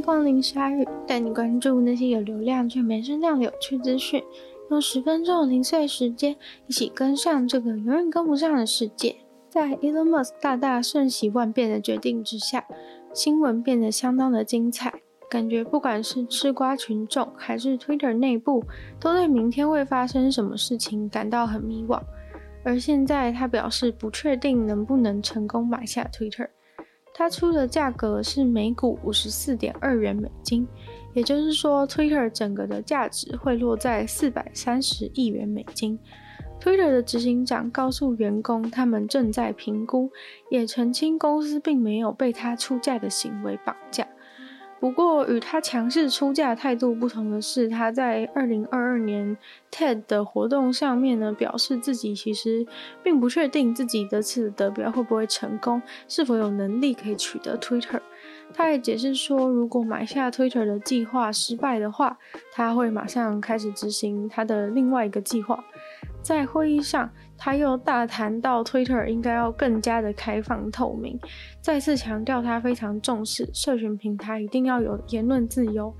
光临鲨鱼，带你关注那些有流量却没声量的有趣资讯。用十分钟的零碎时间，一起跟上这个永远跟不上的世界。在 Elon Musk 大大瞬息万变的决定之下，新闻变得相当的精彩。感觉不管是吃瓜群众，还是 Twitter 内部，都对明天会发生什么事情感到很迷惘。而现在，他表示不确定能不能成功买下 Twitter。他出的价格是每股五十四点二元美金，也就是说，Twitter 整个的价值会落在四百三十亿元美金。Twitter 的执行长告诉员工，他们正在评估，也澄清公司并没有被他出价的行为绑架。不过，与他强势出价态度不同的是，他在二零二二年 TED 的活动上面呢，表示自己其实并不确定自己这次得标会不会成功，是否有能力可以取得 Twitter。他也解释说，如果买下 Twitter 的计划失败的话，他会马上开始执行他的另外一个计划。在会议上，他又大谈到 Twitter 应该要更加的开放透明，再次强调他非常重视社群平台一定要有言论自由。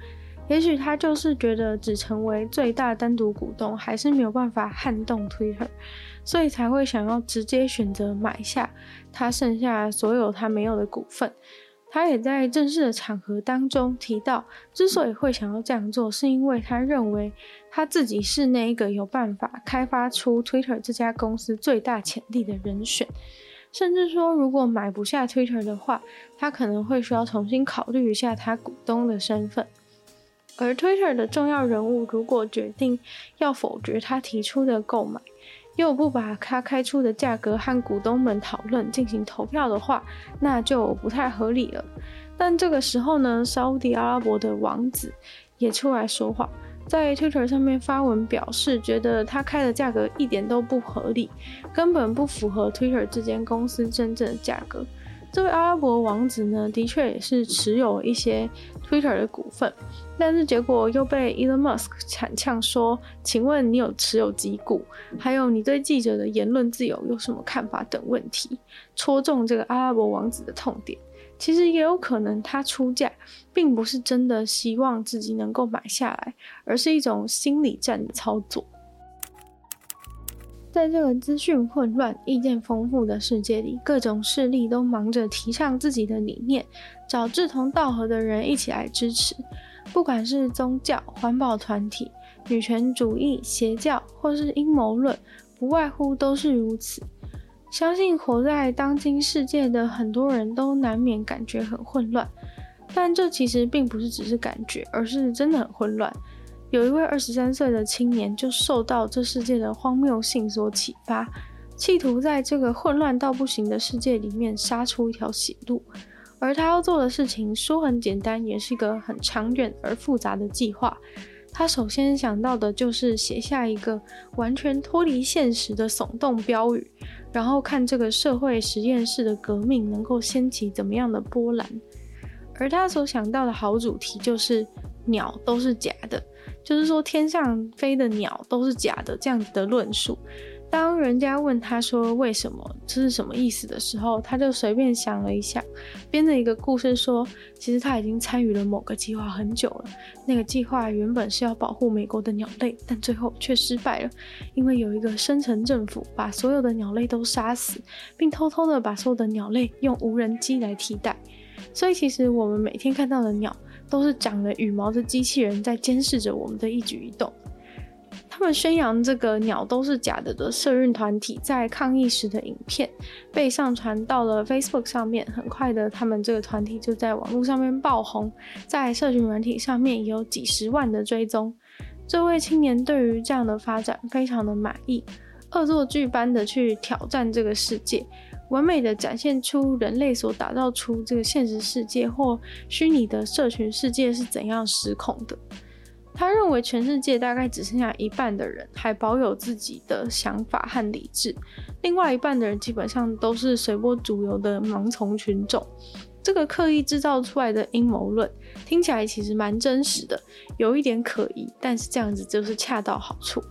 也许他就是觉得只成为最大单独股东还是没有办法撼动 Twitter，所以才会想要直接选择买下他剩下所有他没有的股份。他也在正式的场合当中提到，之所以会想要这样做，是因为他认为他自己是那一个有办法开发出 Twitter 这家公司最大潜力的人选，甚至说，如果买不下 Twitter 的话，他可能会需要重新考虑一下他股东的身份。而 Twitter 的重要人物如果决定要否决他提出的购买，又不把他开出的价格和股东们讨论进行投票的话，那就不太合理了。但这个时候呢，沙乌地阿拉伯的王子也出来说话，在 Twitter 上面发文表示，觉得他开的价格一点都不合理，根本不符合 Twitter 这间公司真正的价格。这位阿拉伯王子呢，的确也是持有一些 Twitter 的股份，但是结果又被 Elon Musk 惨呛说：“请问你有持有几股？还有你对记者的言论自由有什么看法？”等问题，戳中这个阿拉伯王子的痛点。其实也有可能他出价，并不是真的希望自己能够买下来，而是一种心理战的操作。在这个资讯混乱、意见丰富的世界里，各种势力都忙着提倡自己的理念，找志同道合的人一起来支持。不管是宗教、环保团体、女权主义、邪教，或是阴谋论，不外乎都是如此。相信活在当今世界的很多人都难免感觉很混乱，但这其实并不是只是感觉，而是真的很混乱。有一位二十三岁的青年就受到这世界的荒谬性所启发，企图在这个混乱到不行的世界里面杀出一条血路。而他要做的事情说很简单，也是一个很长远而复杂的计划。他首先想到的就是写下一个完全脱离现实的耸动标语，然后看这个社会实验室的革命能够掀起怎么样的波澜。而他所想到的好主题就是鸟都是假的。就是说，天上飞的鸟都是假的，这样子的论述。当人家问他说为什么，这是什么意思的时候，他就随便想了一下，编了一个故事说，其实他已经参与了某个计划很久了。那个计划原本是要保护美国的鸟类，但最后却失败了，因为有一个深层政府把所有的鸟类都杀死，并偷偷的把所有的鸟类用无人机来替代。所以，其实我们每天看到的鸟。都是长了羽毛的机器人在监视着我们的一举一动。他们宣扬这个鸟都是假的的社运团体在抗议时的影片被上传到了 Facebook 上面，很快的，他们这个团体就在网络上面爆红，在社群软体上面也有几十万的追踪。这位青年对于这样的发展非常的满意，恶作剧般的去挑战这个世界。完美的展现出人类所打造出这个现实世界或虚拟的社群世界是怎样失控的。他认为全世界大概只剩下一半的人还保有自己的想法和理智，另外一半的人基本上都是随波逐流的盲从群众。这个刻意制造出来的阴谋论听起来其实蛮真实的，有一点可疑，但是这样子就是恰到好处。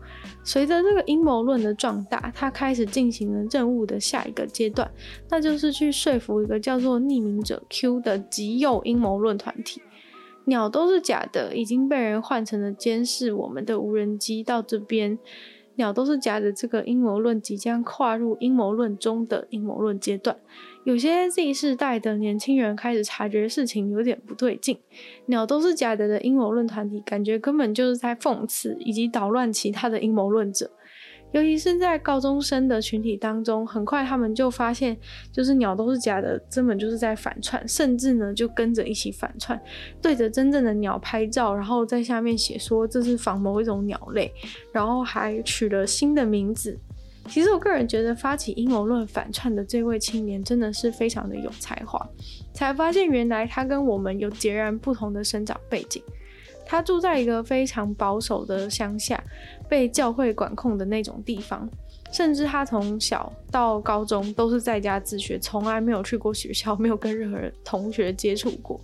随着这个阴谋论的壮大，他开始进行了任务的下一个阶段，那就是去说服一个叫做匿名者 Q 的极右阴谋论团体。鸟都是假的，已经被人换成了监视我们的无人机到这边。鸟都是夹着，这个阴谋论即将跨入阴谋论中的阴谋论阶段。有些 Z 世代的年轻人开始察觉事情有点不对劲。鸟都是假的的阴谋论团体，感觉根本就是在讽刺以及捣乱其他的阴谋论者。尤其是在高中生的群体当中，很快他们就发现，就是鸟都是假的，根本就是在反串，甚至呢就跟着一起反串，对着真正的鸟拍照，然后在下面写说这是仿某一种鸟类，然后还取了新的名字。其实我个人觉得发起阴谋论反串的这位青年真的是非常的有才华，才发现原来他跟我们有截然不同的生长背景。他住在一个非常保守的乡下，被教会管控的那种地方，甚至他从小到高中都是在家自学，从来没有去过学校，没有跟任何人 同学接触过。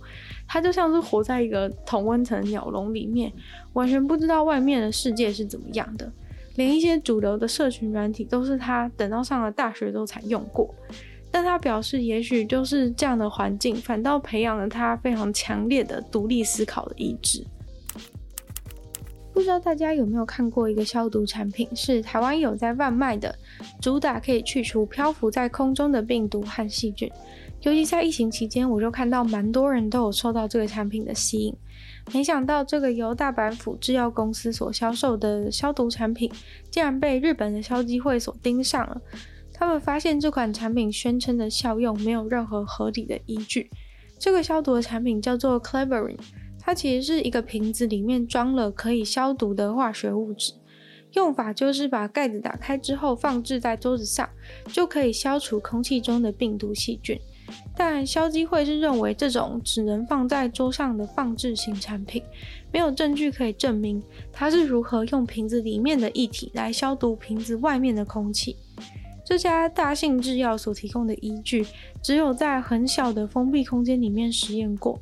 他就像是活在一个同温层鸟笼里面，完全不知道外面的世界是怎么样的，连一些主流的社群软体都是他等到上了大学都才用过。但他表示，也许就是这样的环境，反倒培养了他非常强烈的独立思考的意志。不知道大家有没有看过一个消毒产品，是台湾有在贩卖的，主打可以去除漂浮在空中的病毒和细菌。尤其在疫情期间，我就看到蛮多人都有受到这个产品的吸引。没想到这个由大阪府制药公司所销售的消毒产品，竟然被日本的消基会所盯上了。他们发现这款产品宣称的效用没有任何合理的依据。这个消毒的产品叫做 Cleverin。它其实是一个瓶子，里面装了可以消毒的化学物质，用法就是把盖子打开之后放置在桌子上，就可以消除空气中的病毒细菌。但消基会是认为这种只能放在桌上的放置型产品，没有证据可以证明它是如何用瓶子里面的液体来消毒瓶子外面的空气。这家大信制药所提供的依据，只有在很小的封闭空间里面实验过。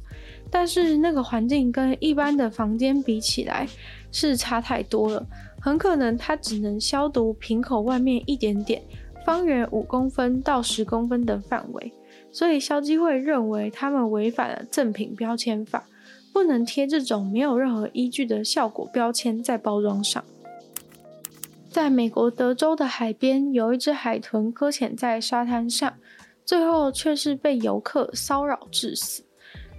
但是那个环境跟一般的房间比起来是差太多了，很可能它只能消毒瓶口外面一点点，方圆五公分到十公分的范围，所以消基会认为他们违反了赠品标签法，不能贴这种没有任何依据的效果标签在包装上。在美国德州的海边，有一只海豚搁浅在沙滩上，最后却是被游客骚扰致死。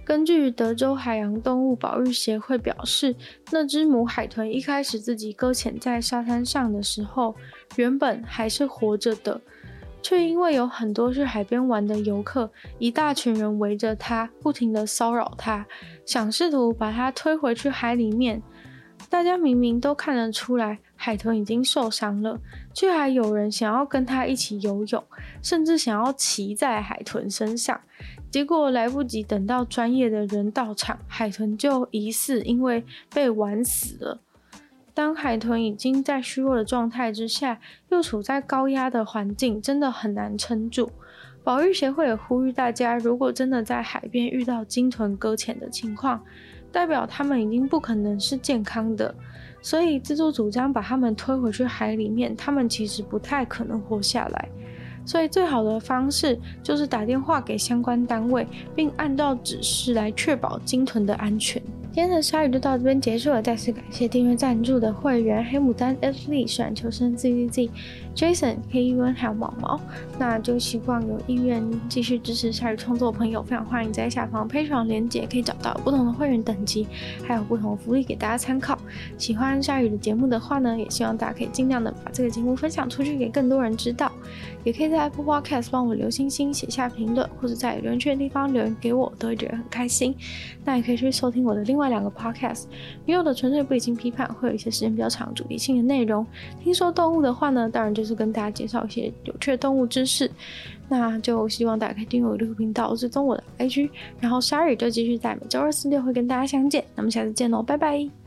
根据德州海洋动物保育协会表示，那只母海豚一开始自己搁浅在沙滩上的时候，原本还是活着的，却因为有很多去海边玩的游客，一大群人围着它，不停地骚扰它，想试图把它推回去海里面。大家明明都看得出来，海豚已经受伤了，却还有人想要跟它一起游泳，甚至想要骑在海豚身上。结果来不及等到专业的人到场，海豚就疑似因为被玩死了。当海豚已经在虚弱的状态之下，又处在高压的环境，真的很难撑住。保育协会也呼吁大家，如果真的在海边遇到鲸豚搁浅的情况，代表他们已经不可能是健康的，所以自作主张把他们推回去海里面，他们其实不太可能活下来。所以最好的方式就是打电话给相关单位，并按照指示来确保鲸豚的安全。今天的鲨鱼就到这边结束了，再次感谢订阅赞助的会员黑牡丹、Ashley、选求生 ZZZ、Jason、KUN 还有毛毛。那就希望有意愿继续支持鲨鱼创作的朋友，非常欢迎在下方 Patreon 连结可以找到不同的会员等级，还有不同的福利给大家参考。喜欢鲨鱼的节目的话呢，也希望大家可以尽量的把这个节目分享出去给更多人知道，也可以在 Apple Podcast 帮我留星星、写下评论，或者在留言区的地方留言给我，都会觉得很开心。那也可以去收听我的另外。两个 podcast，女友的纯粹不理性批判会有一些时间比较长、主题性的内容。听说动物的话呢，当然就是跟大家介绍一些有趣的动物知识。那就希望大家可以订阅我的频道，追踪我的 IG，然后鲨鱼就继续在每周二、四、六会跟大家相见。那么下次见喽，拜拜。